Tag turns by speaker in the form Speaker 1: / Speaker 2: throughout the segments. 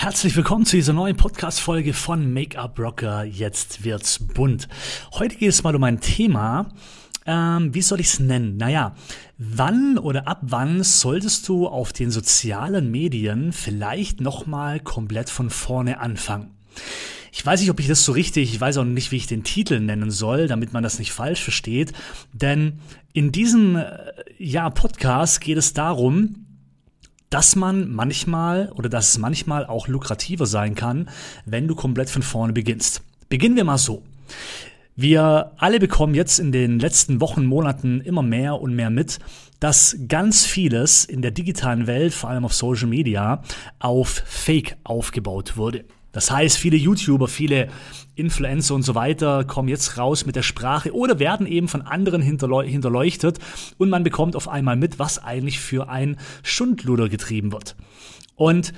Speaker 1: Herzlich willkommen zu dieser neuen Podcast-Folge von Make-up Rocker. Jetzt wird's bunt. Heute geht es mal um ein Thema. Ähm, wie soll ich es nennen? Naja, wann oder ab wann solltest du auf den sozialen Medien vielleicht nochmal komplett von vorne anfangen? Ich weiß nicht, ob ich das so richtig, ich weiß auch nicht, wie ich den Titel nennen soll, damit man das nicht falsch versteht. Denn in diesem äh, ja, Podcast geht es darum, dass man manchmal oder dass es manchmal auch lukrativer sein kann, wenn du komplett von vorne beginnst. Beginnen wir mal so. Wir alle bekommen jetzt in den letzten Wochen, Monaten immer mehr und mehr mit, dass ganz vieles in der digitalen Welt, vor allem auf Social Media, auf Fake aufgebaut wurde. Das heißt, viele YouTuber, viele Influencer und so weiter kommen jetzt raus mit der Sprache oder werden eben von anderen hinterleuchtet und man bekommt auf einmal mit, was eigentlich für ein Schundluder getrieben wird. Und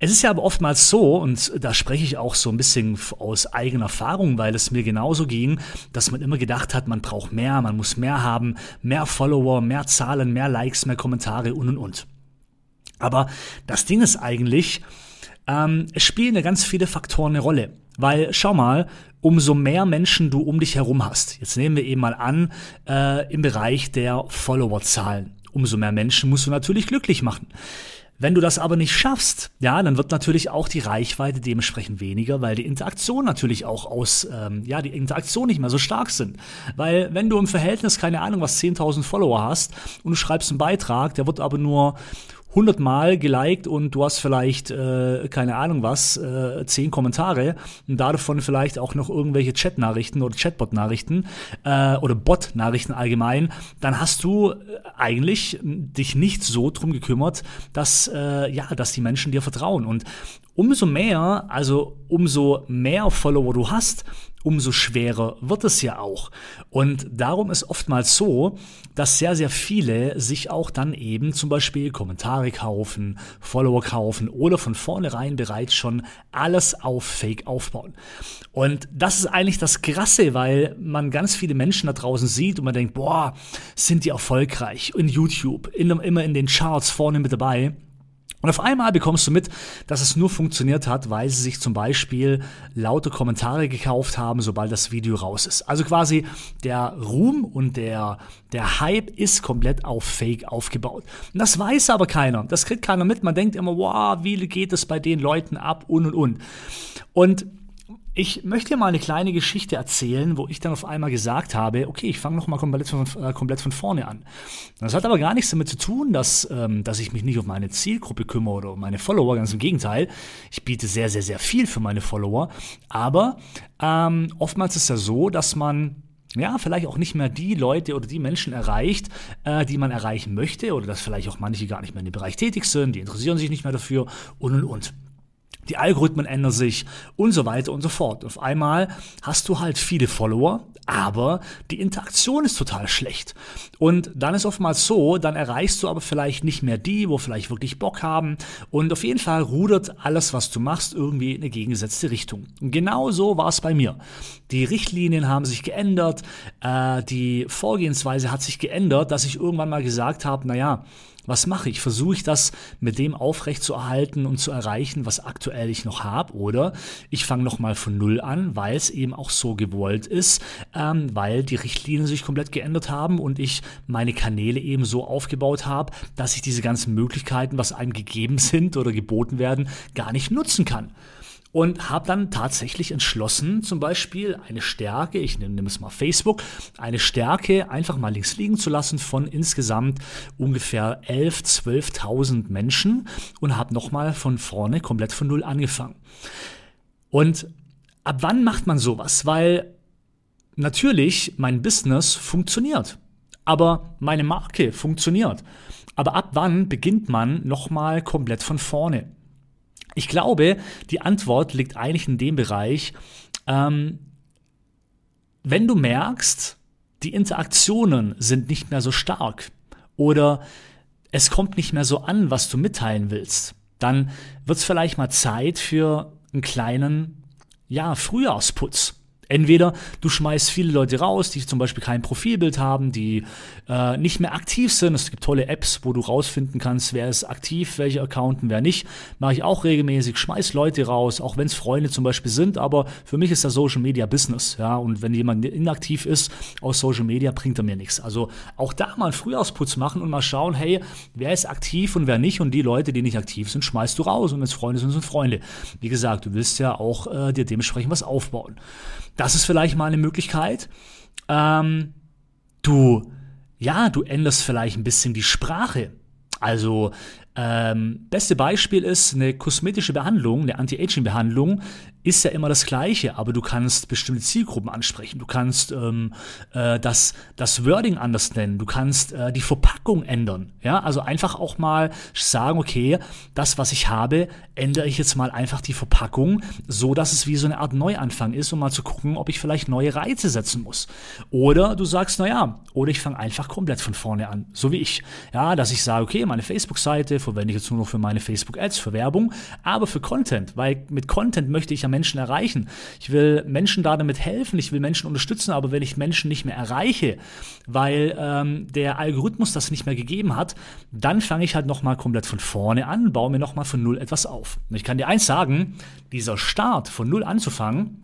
Speaker 1: es ist ja aber oftmals so, und da spreche ich auch so ein bisschen aus eigener Erfahrung, weil es mir genauso ging, dass man immer gedacht hat, man braucht mehr, man muss mehr haben, mehr Follower, mehr Zahlen, mehr Likes, mehr Kommentare und und und. Aber das Ding ist eigentlich, ähm, spielen ja ganz viele Faktoren eine Rolle. Weil, schau mal, umso mehr Menschen du um dich herum hast, jetzt nehmen wir eben mal an, äh, im Bereich der Followerzahlen, umso mehr Menschen musst du natürlich glücklich machen. Wenn du das aber nicht schaffst, ja, dann wird natürlich auch die Reichweite dementsprechend weniger, weil die Interaktion natürlich auch aus, ähm, ja, die Interaktion nicht mehr so stark sind. Weil wenn du im Verhältnis, keine Ahnung, was 10.000 Follower hast und du schreibst einen Beitrag, der wird aber nur 100 Mal geliked und du hast vielleicht, äh, keine Ahnung was, äh, 10 Kommentare und davon vielleicht auch noch irgendwelche Chat-Nachrichten oder Chatbot-Nachrichten äh, oder Bot-Nachrichten allgemein, dann hast du äh, eigentlich dich nicht so drum gekümmert, dass, äh, ja, dass die Menschen dir vertrauen. Und umso mehr, also umso mehr Follower du hast, umso schwerer wird es ja auch. Und darum ist oftmals so, dass sehr, sehr viele sich auch dann eben zum Beispiel Kommentare kaufen, Follower kaufen oder von vornherein bereits schon alles auf Fake aufbauen. Und das ist eigentlich das Krasse, weil man ganz viele Menschen da draußen sieht und man denkt, boah, sind die erfolgreich in YouTube, in, immer in den Charts vorne mit dabei. Und auf einmal bekommst du mit, dass es nur funktioniert hat, weil sie sich zum Beispiel laute Kommentare gekauft haben, sobald das Video raus ist. Also quasi der Ruhm und der, der Hype ist komplett auf Fake aufgebaut. Und das weiß aber keiner. Das kriegt keiner mit. Man denkt immer, wow, wie geht es bei den Leuten ab und und und. Und ich möchte dir mal eine kleine Geschichte erzählen, wo ich dann auf einmal gesagt habe, okay, ich fange nochmal komplett von, äh, komplett von vorne an. Das hat aber gar nichts damit zu tun, dass, ähm, dass ich mich nicht um meine Zielgruppe kümmere oder um meine Follower, ganz im Gegenteil. Ich biete sehr, sehr, sehr viel für meine Follower. Aber ähm, oftmals ist ja so, dass man ja, vielleicht auch nicht mehr die Leute oder die Menschen erreicht, äh, die man erreichen möchte, oder dass vielleicht auch manche gar nicht mehr in dem Bereich tätig sind, die interessieren sich nicht mehr dafür und und und die Algorithmen ändern sich und so weiter und so fort. Auf einmal hast du halt viele Follower, aber die Interaktion ist total schlecht. Und dann ist oftmals so, dann erreichst du aber vielleicht nicht mehr die, wo vielleicht wirklich Bock haben. Und auf jeden Fall rudert alles, was du machst, irgendwie in eine gegengesetzte Richtung. Und genau so war es bei mir. Die Richtlinien haben sich geändert, äh, die Vorgehensweise hat sich geändert, dass ich irgendwann mal gesagt habe, naja, was mache ich? Versuche ich das mit dem aufrecht zu erhalten und zu erreichen, was aktuell ich noch habe? Oder ich fange nochmal von Null an, weil es eben auch so gewollt ist, ähm, weil die Richtlinien sich komplett geändert haben und ich meine Kanäle eben so aufgebaut habe, dass ich diese ganzen Möglichkeiten, was einem gegeben sind oder geboten werden, gar nicht nutzen kann und habe dann tatsächlich entschlossen, zum Beispiel eine Stärke, ich nehme es mal Facebook, eine Stärke einfach mal links liegen zu lassen von insgesamt ungefähr 11, 12.000 Menschen und habe nochmal von vorne komplett von Null angefangen. Und ab wann macht man sowas? Weil natürlich mein Business funktioniert, aber meine Marke funktioniert. Aber ab wann beginnt man nochmal komplett von vorne? Ich glaube, die Antwort liegt eigentlich in dem Bereich, ähm, wenn du merkst, die Interaktionen sind nicht mehr so stark oder es kommt nicht mehr so an, was du mitteilen willst, dann wird es vielleicht mal Zeit für einen kleinen, ja, Frühjahrsputz. Entweder du schmeißt viele Leute raus, die zum Beispiel kein Profilbild haben, die äh, nicht mehr aktiv sind. Es gibt tolle Apps, wo du rausfinden kannst, wer ist aktiv, welche Accounten, wer nicht. Mache ich auch regelmäßig, schmeiß Leute raus, auch wenn es Freunde zum Beispiel sind. Aber für mich ist das Social Media Business. Ja, und wenn jemand inaktiv ist aus Social Media, bringt er mir nichts. Also auch da mal einen Frühjahrsputz machen und mal schauen, hey, wer ist aktiv und wer nicht. Und die Leute, die nicht aktiv sind, schmeißt du raus. Und wenn es Freunde sind, sind Freunde. Wie gesagt, du willst ja auch äh, dir dementsprechend was aufbauen. Das ist vielleicht mal eine Möglichkeit. Ähm, du, ja, du änderst vielleicht ein bisschen die Sprache. Also ähm, beste Beispiel ist eine kosmetische Behandlung, eine Anti-Aging-Behandlung ist ja immer das Gleiche, aber du kannst bestimmte Zielgruppen ansprechen. Du kannst ähm, äh, das, das Wording anders nennen. Du kannst äh, die Verpackung ändern. Ja, also einfach auch mal sagen, okay, das, was ich habe, ändere ich jetzt mal einfach die Verpackung, so dass es wie so eine Art Neuanfang ist, um mal zu gucken, ob ich vielleicht neue Reize setzen muss. Oder du sagst, na ja, oder ich fange einfach komplett von vorne an, so wie ich. Ja, dass ich sage, okay, meine Facebook-Seite verwende ich jetzt nur noch für meine Facebook-Ads, für Werbung, aber für Content, weil mit Content möchte ich ja Menschen erreichen. Ich will Menschen da damit helfen, ich will Menschen unterstützen, aber wenn ich Menschen nicht mehr erreiche, weil ähm, der Algorithmus das nicht mehr gegeben hat, dann fange ich halt nochmal komplett von vorne an, baue mir nochmal von null etwas auf. Und ich kann dir eins sagen, dieser Start von null anzufangen,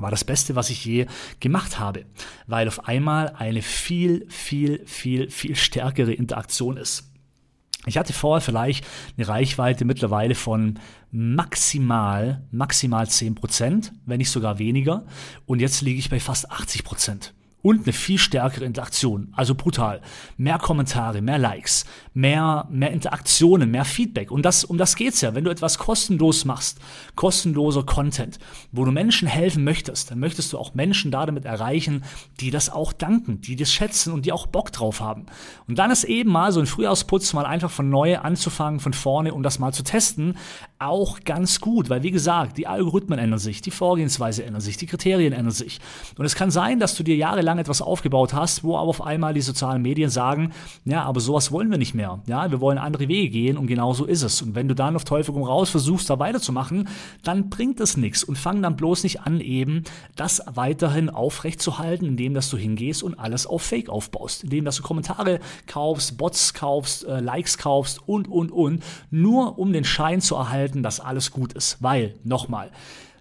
Speaker 1: war das Beste, was ich je gemacht habe, weil auf einmal eine viel, viel, viel, viel stärkere Interaktion ist. Ich hatte vorher vielleicht eine Reichweite mittlerweile von maximal, maximal 10%, wenn nicht sogar weniger. Und jetzt liege ich bei fast 80% und eine viel stärkere Interaktion. Also brutal. Mehr Kommentare, mehr Likes, mehr, mehr Interaktionen, mehr Feedback. Und das, um das geht's ja. Wenn du etwas kostenlos machst, kostenloser Content, wo du Menschen helfen möchtest, dann möchtest du auch Menschen da damit erreichen, die das auch danken, die das schätzen und die auch Bock drauf haben. Und dann ist eben mal so ein Frühjahrsputz mal einfach von neu anzufangen, von vorne, um das mal zu testen, auch ganz gut. Weil wie gesagt, die Algorithmen ändern sich, die Vorgehensweise ändert sich, die Kriterien ändern sich. Und es kann sein, dass du dir jahrelang lang etwas aufgebaut hast, wo aber auf einmal die sozialen Medien sagen, ja, aber sowas wollen wir nicht mehr. Ja, wir wollen andere Wege gehen und genau so ist es. Und wenn du dann auf Teufel komm raus versuchst, da weiterzumachen, dann bringt es nichts und fang dann bloß nicht an, eben das weiterhin aufrechtzuhalten, indem dass du hingehst und alles auf Fake aufbaust, indem dass du Kommentare kaufst, Bots kaufst, äh, Likes kaufst und und und, nur um den Schein zu erhalten, dass alles gut ist. Weil, nochmal,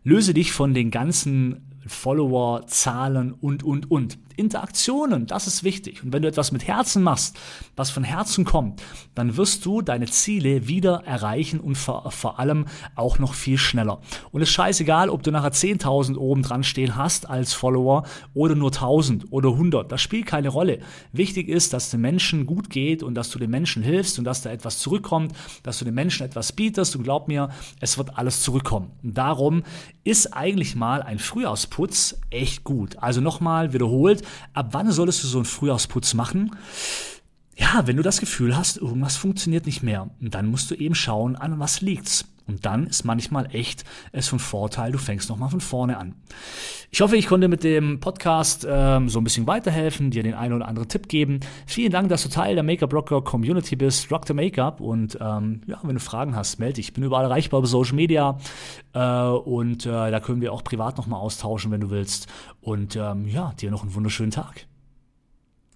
Speaker 1: löse dich von den ganzen Follower, Zahlen und, und, und. Interaktionen, das ist wichtig. Und wenn du etwas mit Herzen machst, was von Herzen kommt, dann wirst du deine Ziele wieder erreichen und vor, vor allem auch noch viel schneller. Und es ist scheißegal, ob du nachher 10.000 oben dran stehen hast als Follower oder nur 1.000 oder 100. Das spielt keine Rolle. Wichtig ist, dass den Menschen gut geht und dass du den Menschen hilfst und dass da etwas zurückkommt, dass du den Menschen etwas bietest und glaub mir, es wird alles zurückkommen. Und darum ist eigentlich mal ein Frühjahrsputz echt gut. Also nochmal wiederholt, ab wann solltest du so einen Frühjahrsputz machen? Ja, wenn du das Gefühl hast, irgendwas funktioniert nicht mehr, dann musst du eben schauen, an was liegt's. Und dann ist manchmal echt es von Vorteil, du fängst nochmal von vorne an. Ich hoffe, ich konnte mit dem Podcast ähm, so ein bisschen weiterhelfen, dir den einen oder anderen Tipp geben. Vielen Dank, dass du Teil der Make-up Rocker Community bist. Rock the Make-up. Und ähm, ja, wenn du Fragen hast, melde dich. Ich bin überall erreichbar über Social Media. Äh, und äh, da können wir auch privat nochmal austauschen, wenn du willst. Und ähm, ja, dir noch einen wunderschönen Tag.